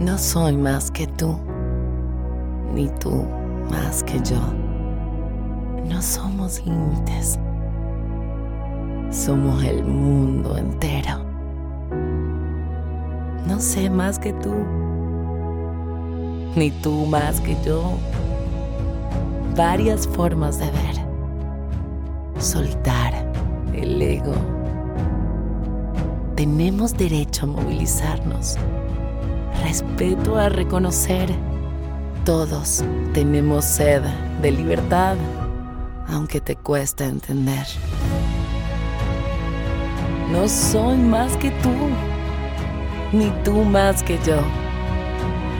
No soy más que tú, ni tú más que yo. No somos límites. Somos el mundo entero. No sé más que tú, ni tú más que yo. Varias formas de ver. Soltar el ego tenemos derecho a movilizarnos. Respeto a reconocer. Todos tenemos sed de libertad, aunque te cuesta entender. No soy más que tú, ni tú más que yo.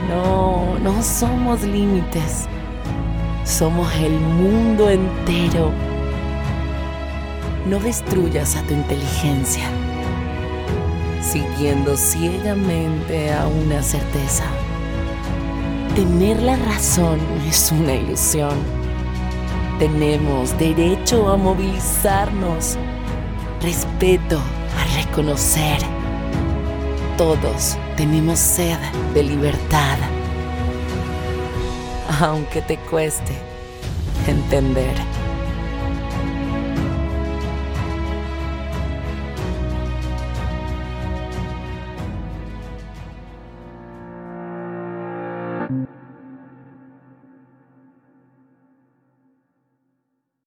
No, no somos límites. Somos el mundo entero. No destruyas a tu inteligencia, siguiendo ciegamente a una certeza. Tener la razón es una ilusión. Tenemos derecho a movilizarnos, respeto a reconocer. Todos tenemos sed de libertad, aunque te cueste entender.